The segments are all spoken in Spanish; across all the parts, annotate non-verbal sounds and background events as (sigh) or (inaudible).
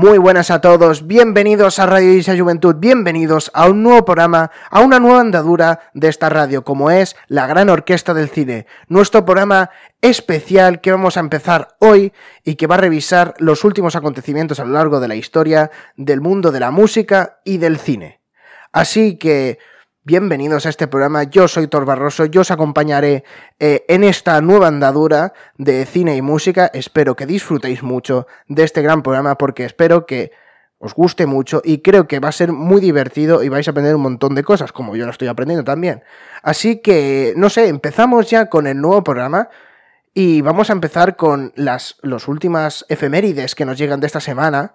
Muy buenas a todos, bienvenidos a Radio Isa Juventud, bienvenidos a un nuevo programa, a una nueva andadura de esta radio, como es la Gran Orquesta del Cine, nuestro programa especial que vamos a empezar hoy y que va a revisar los últimos acontecimientos a lo largo de la historia del mundo de la música y del cine. Así que Bienvenidos a este programa, yo soy Tor Barroso, yo os acompañaré eh, en esta nueva andadura de cine y música, espero que disfrutéis mucho de este gran programa porque espero que os guste mucho y creo que va a ser muy divertido y vais a aprender un montón de cosas, como yo lo estoy aprendiendo también. Así que, no sé, empezamos ya con el nuevo programa y vamos a empezar con las últimas efemérides que nos llegan de esta semana.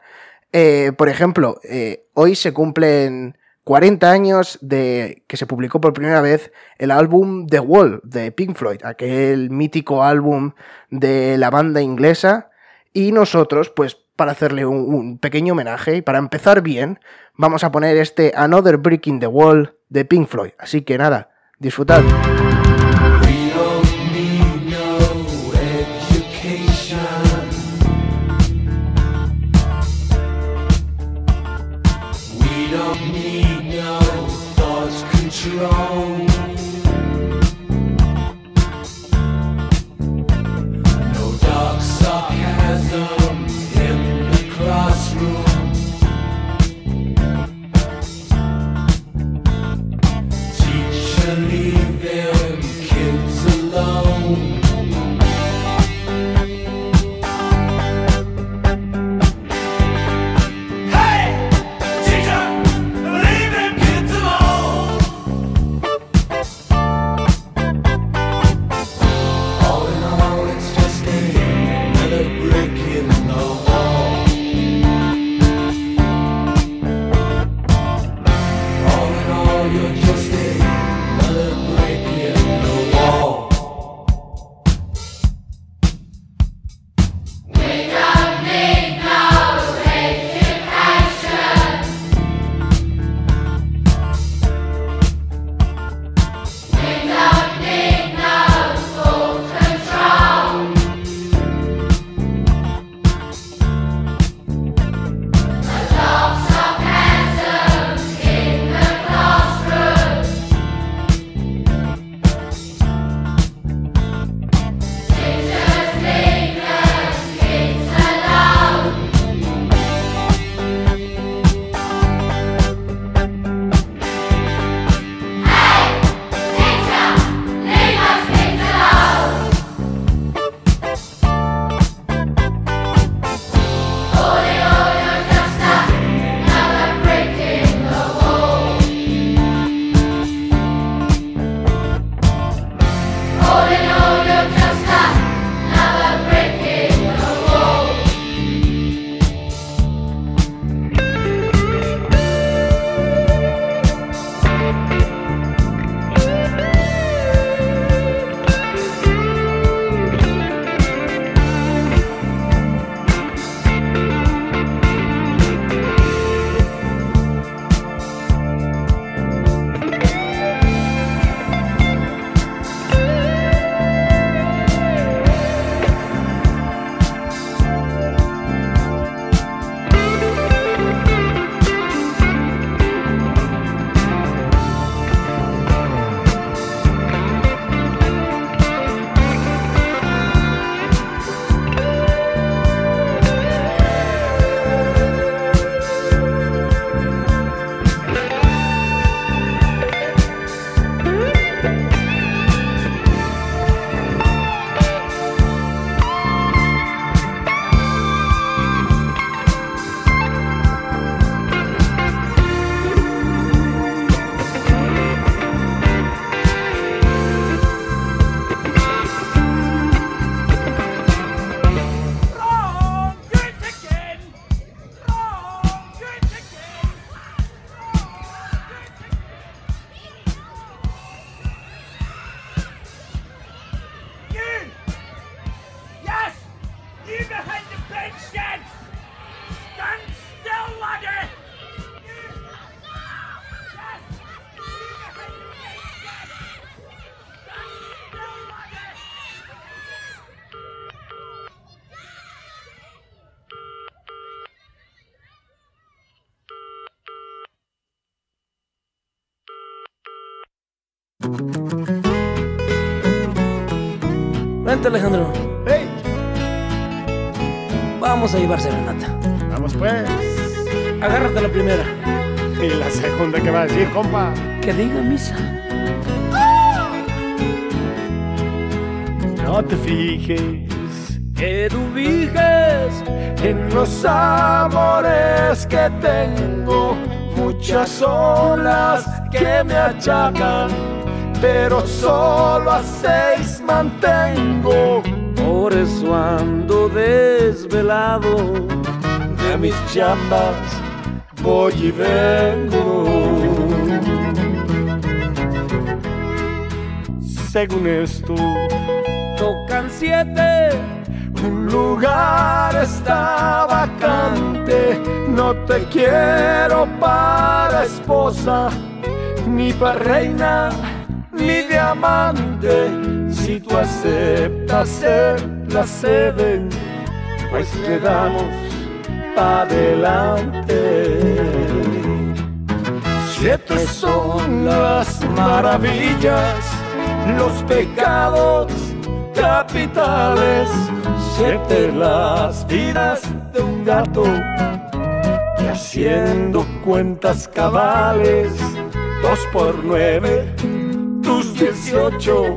Eh, por ejemplo, eh, hoy se cumplen 40 años de que se publicó por primera vez el álbum The Wall de Pink Floyd, aquel mítico álbum de la banda inglesa. Y nosotros, pues para hacerle un, pequeño homenaje y para empezar bien, vamos a poner este Another Brick in the Wall de Pink Floyd. Así que nada, disfrutad. Alejandro. ¡Hey! Vamos a llevar serenata. Vamos pues. Agárrate la primera. ¿Y la segunda qué va a decir, compa? Que diga misa. No te fijes Que tú fijes en los amores que tengo. Muchas olas que me achacan, pero solo a seis mantengo. Por eso ando desvelado. De mis chambas voy y vengo. Según esto, Tocan siete. un lugar está vacante. No te quiero para esposa, ni para reina, ni diamante. Si tú aceptas ser la sede, pues le damos pa' adelante. Siete son las maravillas, los pecados capitales, siete las vidas de un gato, y haciendo cuentas cabales, dos por nueve, tus dieciocho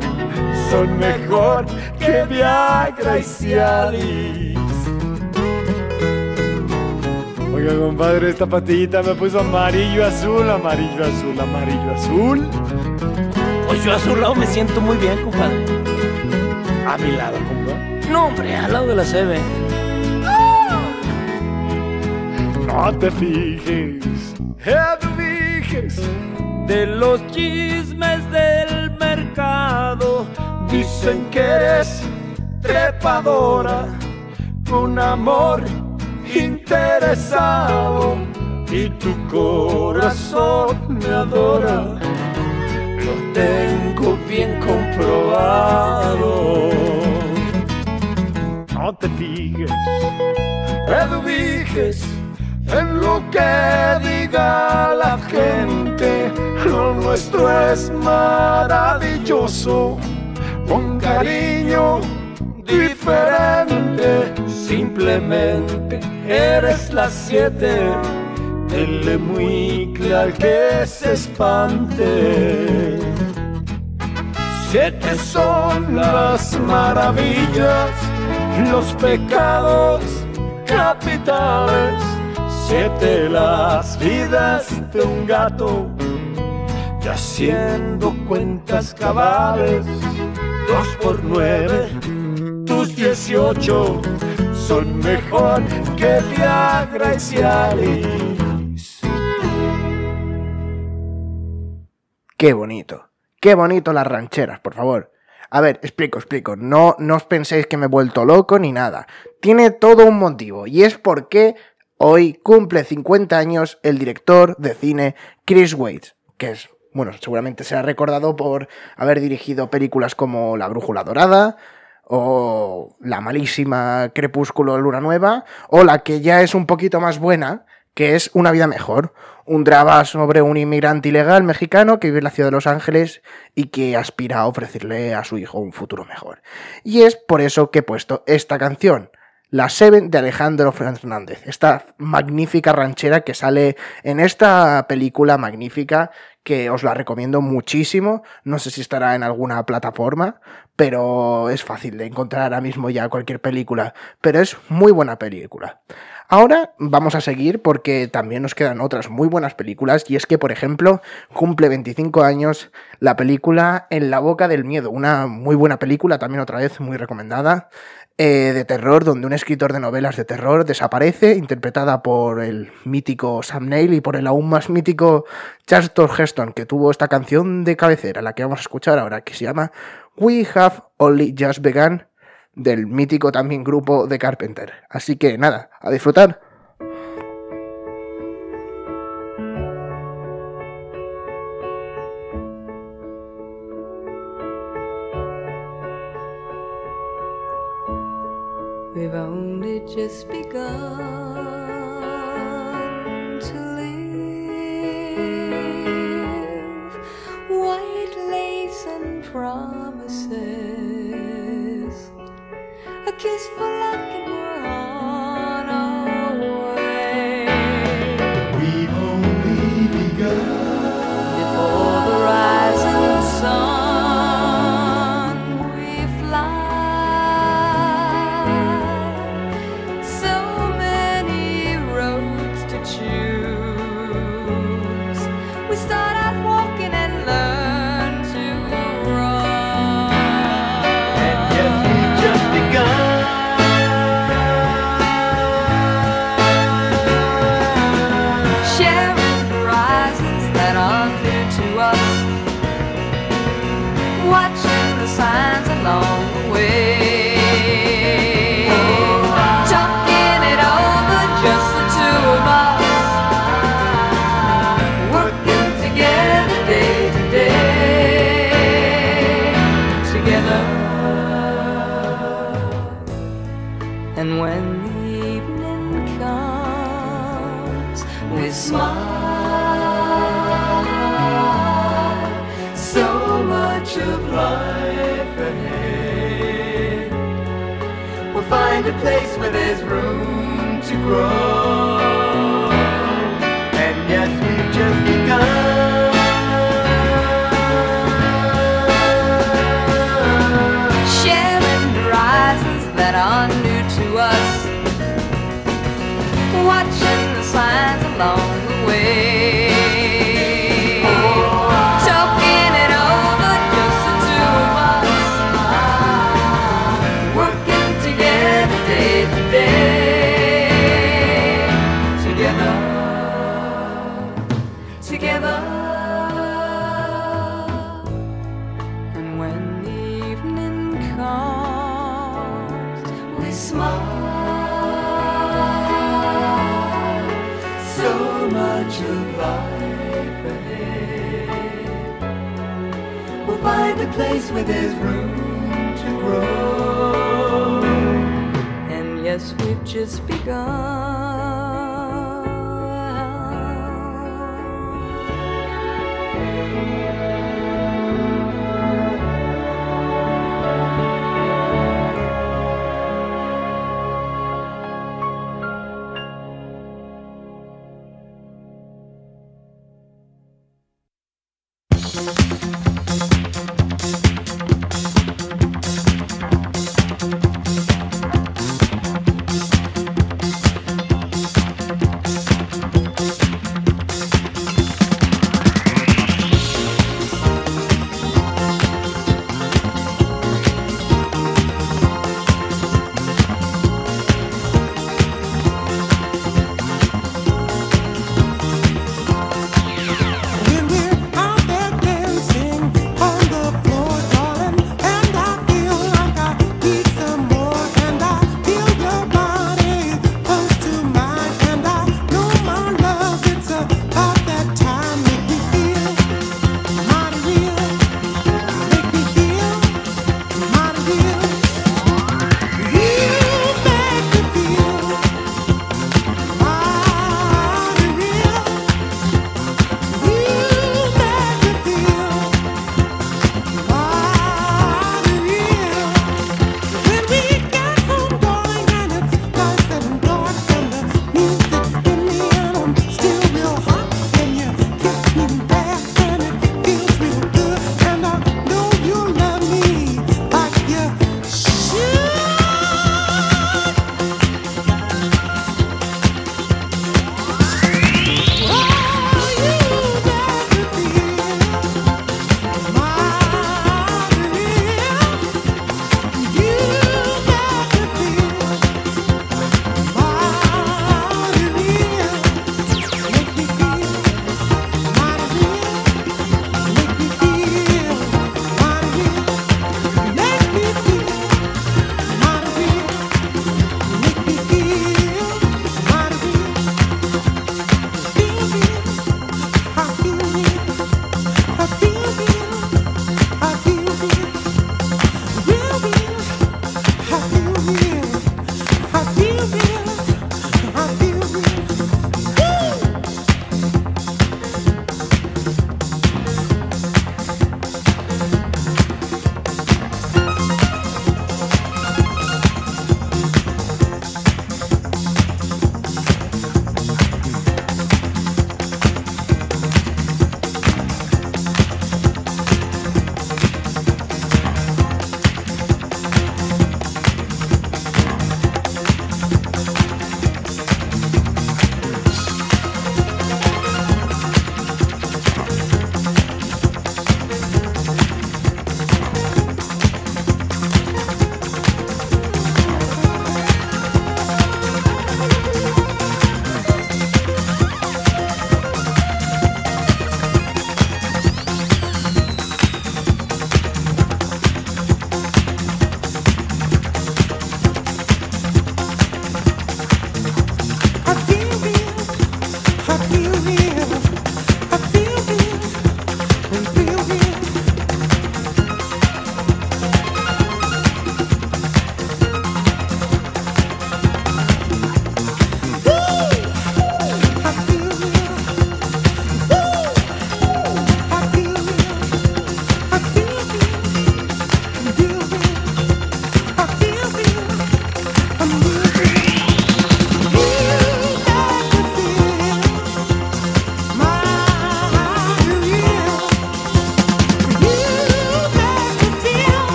son mejor que Viagra y Cialis. Oiga, compadre, esta patillita me puso amarillo, azul, amarillo, azul, amarillo, azul. Pues yo a su lado me siento muy bien, compadre. A mi lado, compa. No, hombre, al lado de la CB. No te fijes, no te fijes. De los chismes del mercado. Dicen que eres trepadora, un amor interesado y tu corazón me adora. Lo tengo bien comprobado. No te fijes, fijes en lo que diga la gente. Lo nuestro es maravilloso, con cariño diferente. Simplemente eres las siete. Dele muy claro que se espante. Siete son las maravillas, los pecados capitales. Siete las vidas de un gato, y haciendo cuentas cabales. Dos por nueve, tus dieciocho son mejor que Viagra y Cialis. Qué bonito. Qué bonito las rancheras, por favor. A ver, explico, explico. No, no os penséis que me he vuelto loco ni nada. Tiene todo un motivo y es porque hoy cumple 50 años el director de cine Chris Waits, que es, bueno, seguramente será recordado por haber dirigido películas como La Brújula Dorada o la malísima Crepúsculo Luna Nueva o la que ya es un poquito más buena, que es Una vida mejor, un drama sobre un inmigrante ilegal mexicano que vive en la ciudad de Los Ángeles y que aspira a ofrecerle a su hijo un futuro mejor. Y es por eso que he puesto esta canción, La Seven de Alejandro Fernández, esta magnífica ranchera que sale en esta película magnífica que os la recomiendo muchísimo, no sé si estará en alguna plataforma, pero es fácil de encontrar ahora mismo ya cualquier película, pero es muy buena película. Ahora vamos a seguir porque también nos quedan otras muy buenas películas y es que, por ejemplo, cumple 25 años la película En la boca del miedo, una muy buena película, también otra vez muy recomendada, eh, de terror, donde un escritor de novelas de terror desaparece, interpretada por el mítico Sam Neill y por el aún más mítico Charlton Heston, que tuvo esta canción de cabecera, la que vamos a escuchar ahora, que se llama We Have Only Just Begun, del mítico también grupo de Carpenter. Así que nada, a disfrutar.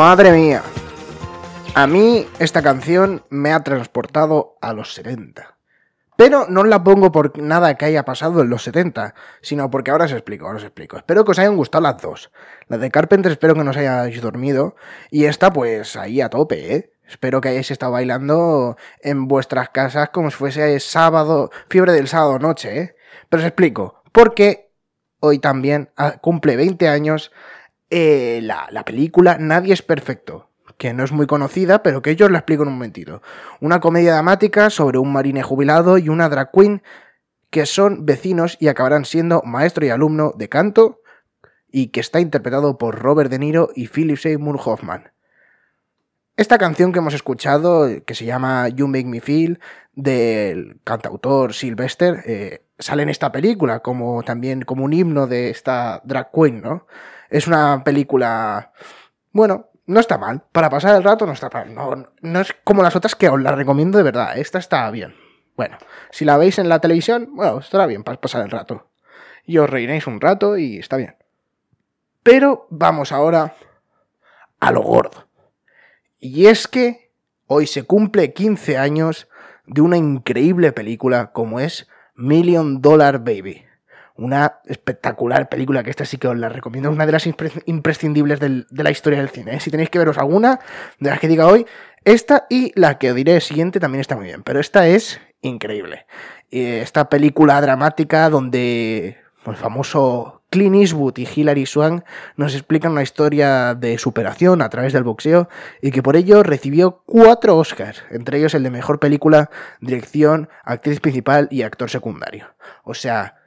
Madre mía. A mí esta canción me ha transportado a los 70. Pero no la pongo por nada que haya pasado en los 70, sino porque ahora os explico, ahora os explico. Espero que os hayan gustado las dos. La de Carpenter espero que no os hayáis dormido. Y esta pues ahí a tope, ¿eh? Espero que hayáis estado bailando en vuestras casas como si fuese sábado, fiebre del sábado noche, ¿eh? Pero os explico, porque hoy también ah, cumple 20 años eh, la, la película Nadie es perfecto que no es muy conocida, pero que yo os la explico en un momentito. Una comedia dramática sobre un marine jubilado y una drag queen que son vecinos y acabarán siendo maestro y alumno de canto y que está interpretado por Robert De Niro y Philip Seymour Hoffman. Esta canción que hemos escuchado, que se llama You Make Me Feel, del cantautor Sylvester, eh, sale en esta película como también como un himno de esta drag queen, ¿no? Es una película, bueno, no está mal. Para pasar el rato no está mal. No, no es como las otras que os las recomiendo de verdad. Esta está bien. Bueno, si la veis en la televisión, bueno, estará bien para pasar el rato. Y os reiréis un rato y está bien. Pero vamos ahora a lo gordo. Y es que hoy se cumple 15 años de una increíble película como es Million Dollar Baby una espectacular película que esta sí que os la recomiendo, una de las imprescindibles de la historia del cine. ¿eh? Si tenéis que veros alguna de las que diga hoy, esta y la que os diré siguiente también está muy bien, pero esta es increíble. Esta película dramática donde el famoso Clint Eastwood y Hilary Swank nos explican una historia de superación a través del boxeo y que por ello recibió cuatro Oscars, entre ellos el de mejor película, dirección, actriz principal y actor secundario. O sea,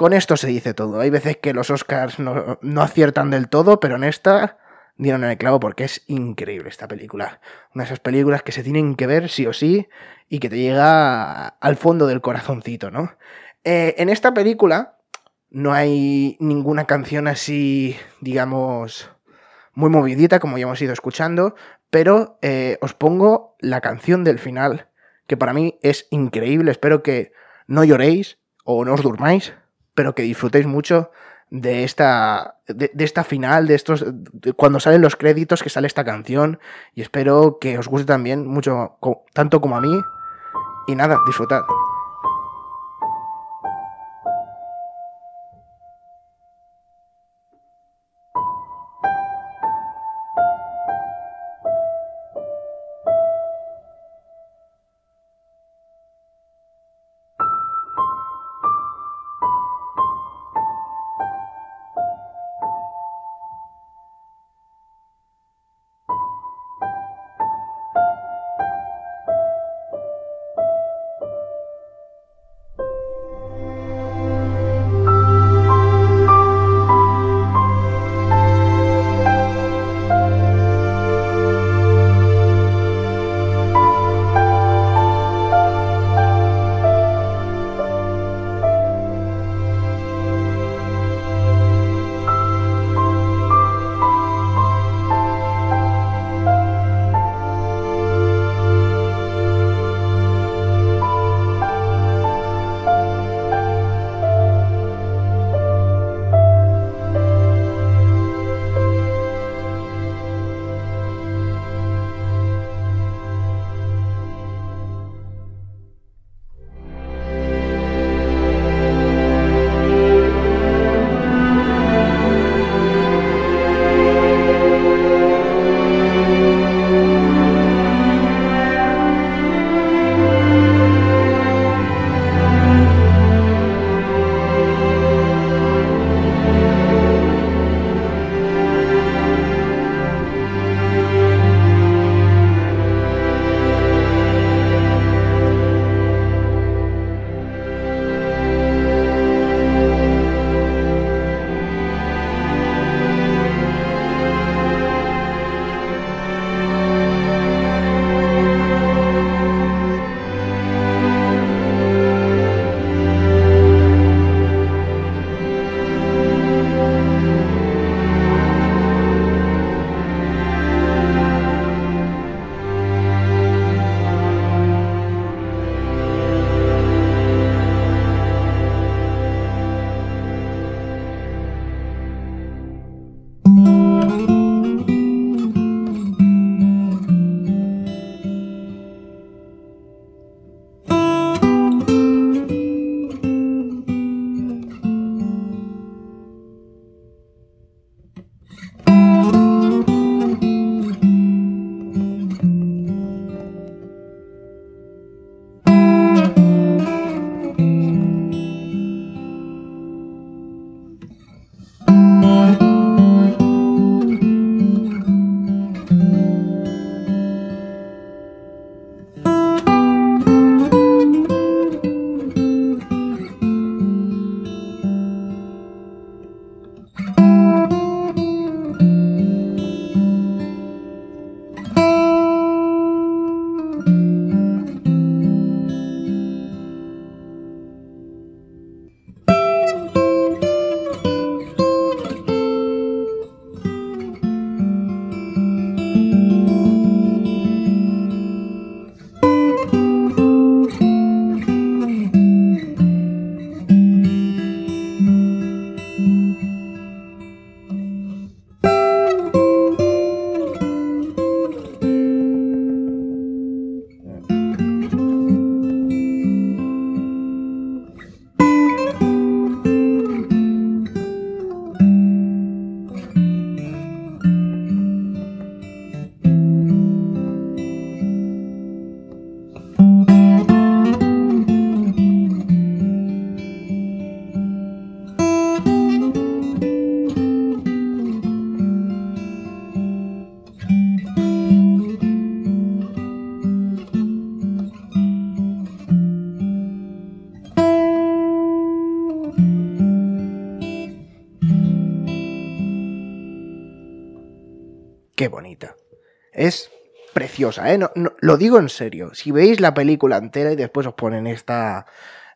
con esto se dice todo. Hay veces que los Oscars no, aciertan del todo, pero en esta dieron el clavo porque es increíble esta película. Una de esas películas que se tienen que ver sí o sí y que te llega al fondo del corazoncito, ¿no? Eh, en esta película no hay ninguna canción así, digamos, muy movidita como ya hemos ido escuchando, pero eh, os pongo la canción del final, que para mí es increíble. Espero que no lloréis o no os durmáis, pero que disfrutéis mucho de esta, de, esta final, de estos, cuando salen los créditos, que sale esta canción, y espero que os guste también mucho, tanto como a mí, y nada, disfrutad. ¿Eh? Lo digo en serio. Si veis la película entera y después os ponen esta,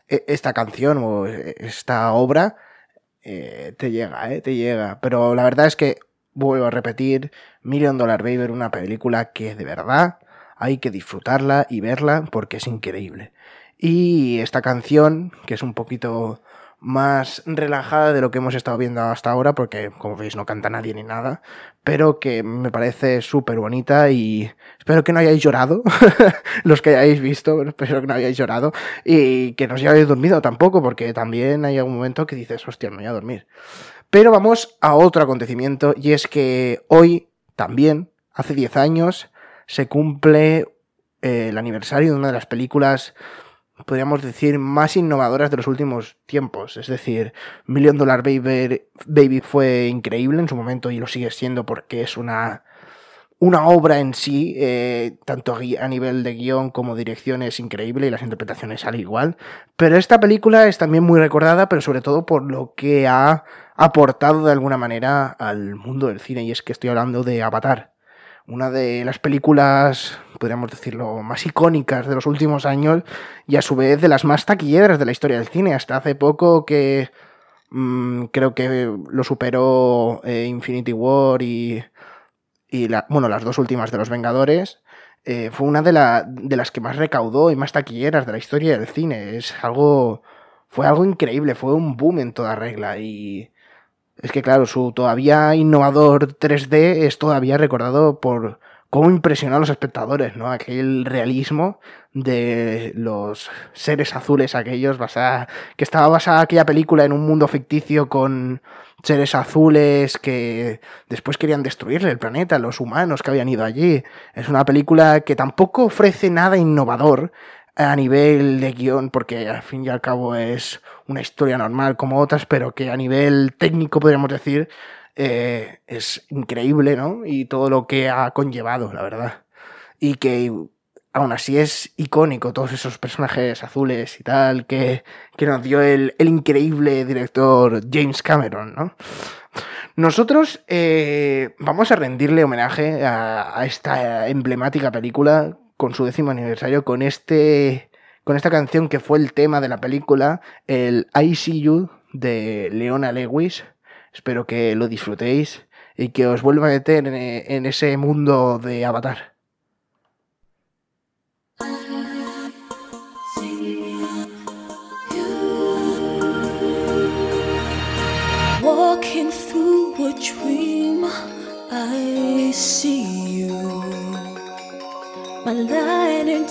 e- esta canción o eh, esta obra, eh, te llega, ¿eh? Te llega. Pero la verdad es que, vuelvo a repetir, Million Dollar Baby una película que de verdad hay que disfrutarla y verla porque es increíble. Y esta canción, que es un poquito más relajada de lo que hemos estado viendo hasta ahora, porque como veis no canta nadie ni nada, pero que me parece súper bonita y espero que no hayáis llorado, (laughs) los que hayáis visto, espero que no hayáis llorado y que no os hayáis dormido tampoco, porque también hay algún momento que dices, hostia, me voy a dormir. Pero vamos a otro acontecimiento y es que hoy también, hace 10 años, se cumple eh, el aniversario de una de las películas podríamos decir, más innovadoras de los últimos tiempos. Es decir, Million Dollar Baby, fue increíble en su momento y lo sigue siendo porque es una, una obra en sí, eh, tanto a nivel de guion como dirección es increíble y las interpretaciones al igual. Pero esta película es también muy recordada, pero sobre todo por lo que ha aportado de alguna manera al mundo del cine y es que estoy hablando de Avatar una de las películas, podríamos decirlo, más icónicas de los últimos años y a su vez de las más taquilleras de la historia del cine. Hasta hace poco que mm, creo que lo superó eh, Infinity War y, y la- bueno, las dos últimas de los Vengadores. eh, fue una de, la- de las que más recaudó y más taquilleras de la historia del cine. Es algo. Fue algo increíble, fue un boom en toda regla. Y es que, claro, su todavía innovador 3D es todavía recordado por cómo impresionó a los espectadores, ¿no? Aquel realismo de los seres azules aquellos, basada, que estaba basada aquella película en un mundo ficticio con seres azules que después querían destruirle el planeta, los humanos que habían ido allí. Es una película que tampoco ofrece nada innovador a nivel de guion, porque al fin y al cabo es una historia normal como otras, pero que a nivel técnico podríamos decir eh, es increíble, ¿no? Y todo lo que ha conllevado, la verdad. Y que aún así es icónico, todos esos personajes azules y tal, que, que nos dio el, el increíble director James Cameron, ¿no? Nosotros eh, vamos a rendirle homenaje a, a esta emblemática película con su décimo aniversario, con este. Con esta canción que fue el tema de la película, el I See You de Leona Lewis. Espero que lo disfrutéis y que os vuelva a meter en, en ese mundo de Avatar.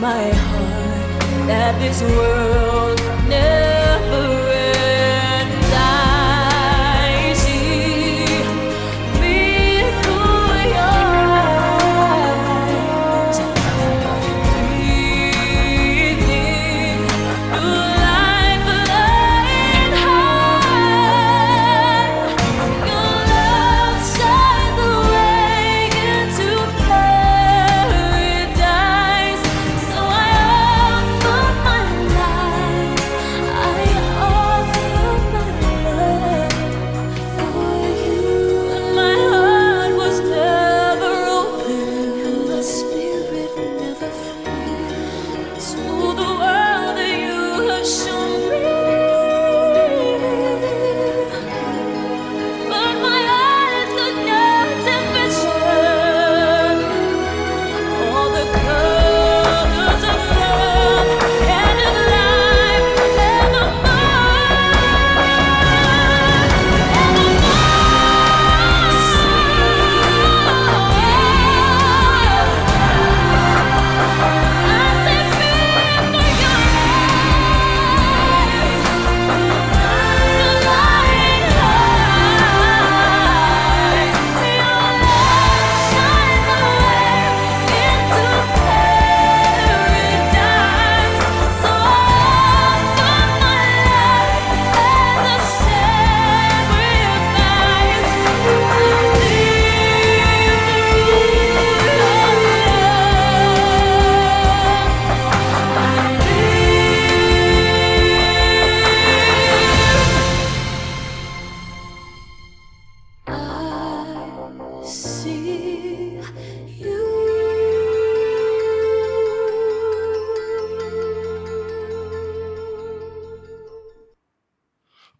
my heart that this world never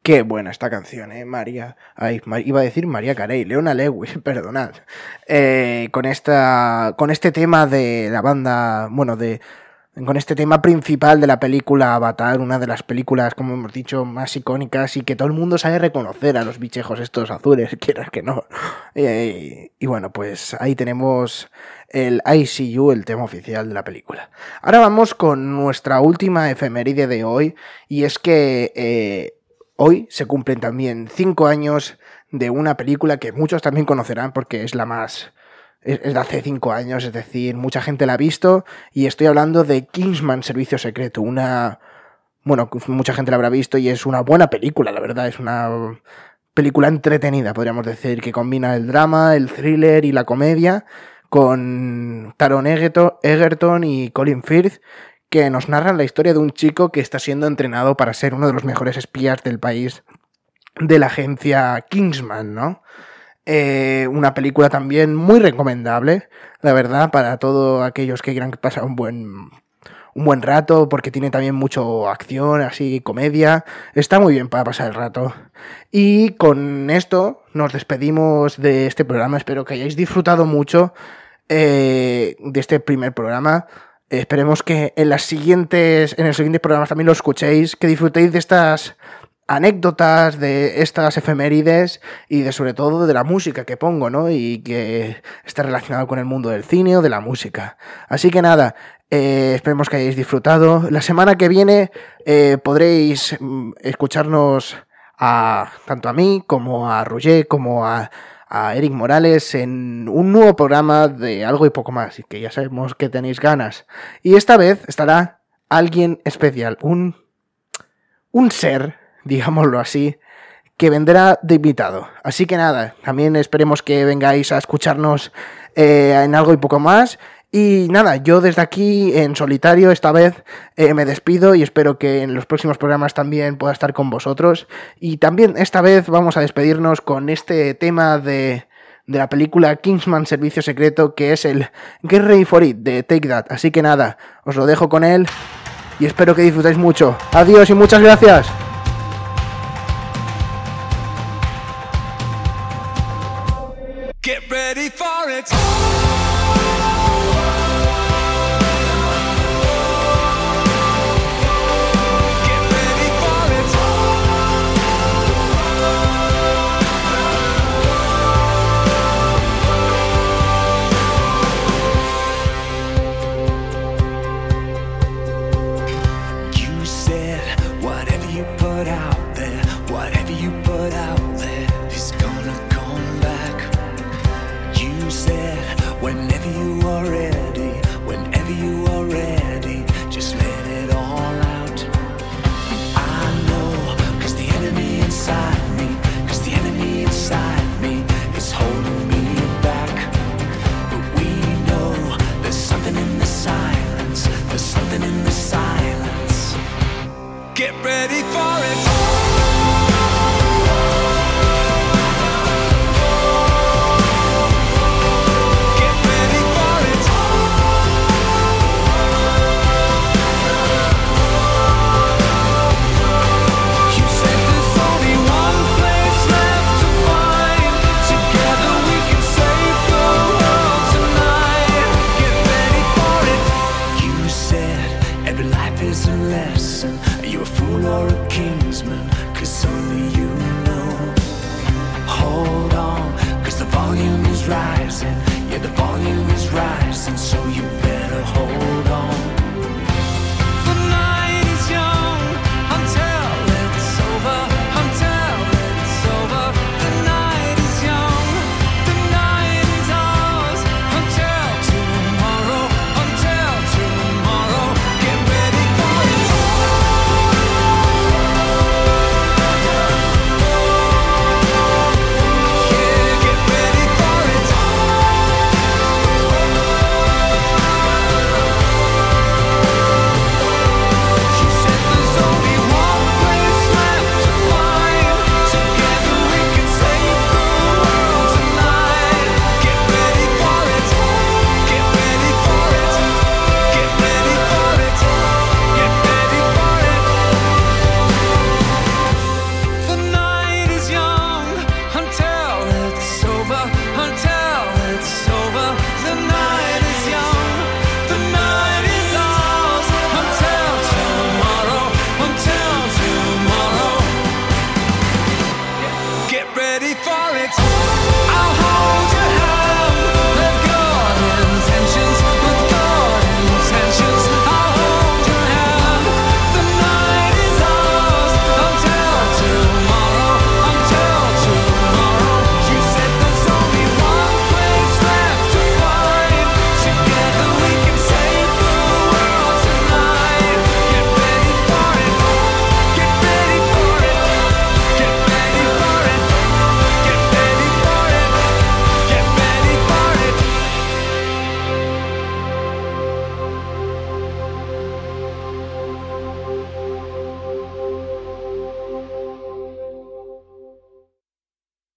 Qué buena esta canción, ¿eh? María. Iba a decir María Carey, Leona Lewis, (laughs) perdonad. Eh, con, esta, con este tema de la banda, bueno, de, con este tema principal de la película Avatar, una de las películas, como hemos dicho, más icónicas y que todo el mundo sabe reconocer a los bichejos estos azules, (laughs) quieras que no. Eh, y bueno, pues ahí tenemos el ICU, el tema oficial de la película. Ahora vamos con nuestra última efeméride de hoy y es que eh, hoy se cumplen también cinco años de una película que muchos también conocerán porque es la más es de hace cinco años, es decir, mucha gente la ha visto y estoy hablando de Kingsman Servicio Secreto, una... Bueno, mucha gente la habrá visto y es una buena película, la verdad, es una película entretenida, podríamos decir, que combina el drama, el thriller y la comedia con Taron Egerton y Colin Firth, que nos narran la historia de un chico que está siendo entrenado para ser uno de los mejores espías del país de la agencia Kingsman, ¿no? Eh, una película también muy recomendable, la verdad, para todos aquellos que quieran pasar un buen, un buen rato, porque tiene también mucho acción, así, comedia. Está muy bien para pasar el rato. Y con esto nos despedimos de este programa. Espero que hayáis disfrutado mucho eh, de este primer programa. Esperemos que en las siguientes, en los siguientes programas también lo escuchéis, que disfrutéis de estas anécdotas, de estas efemérides y de sobre todo de la música que pongo, ¿no? Y que está relacionado con el mundo del cine o de la música. Así que nada, eh, esperemos que hayáis disfrutado. La semana que viene eh, podréis mm, escucharnos a tanto a mí como a Roger como a, a Eric Morales en un nuevo programa de algo y poco más, y que ya sabemos que tenéis ganas. Y esta vez estará alguien especial, un, un ser, (laughs) digámoslo así, que vendrá de invitado. Así que nada, también esperemos que vengáis a escucharnos eh, en algo y poco más. Y nada, yo desde aquí en solitario esta vez eh, me despido y espero que en los próximos programas también pueda estar con vosotros. Y también esta vez vamos a despedirnos con este tema de, de la película Kingsman Servicio Secreto que es el Get Ready for It de Take That. Así que nada, os lo dejo con él y espero que disfrutéis mucho. Adiós y muchas gracias.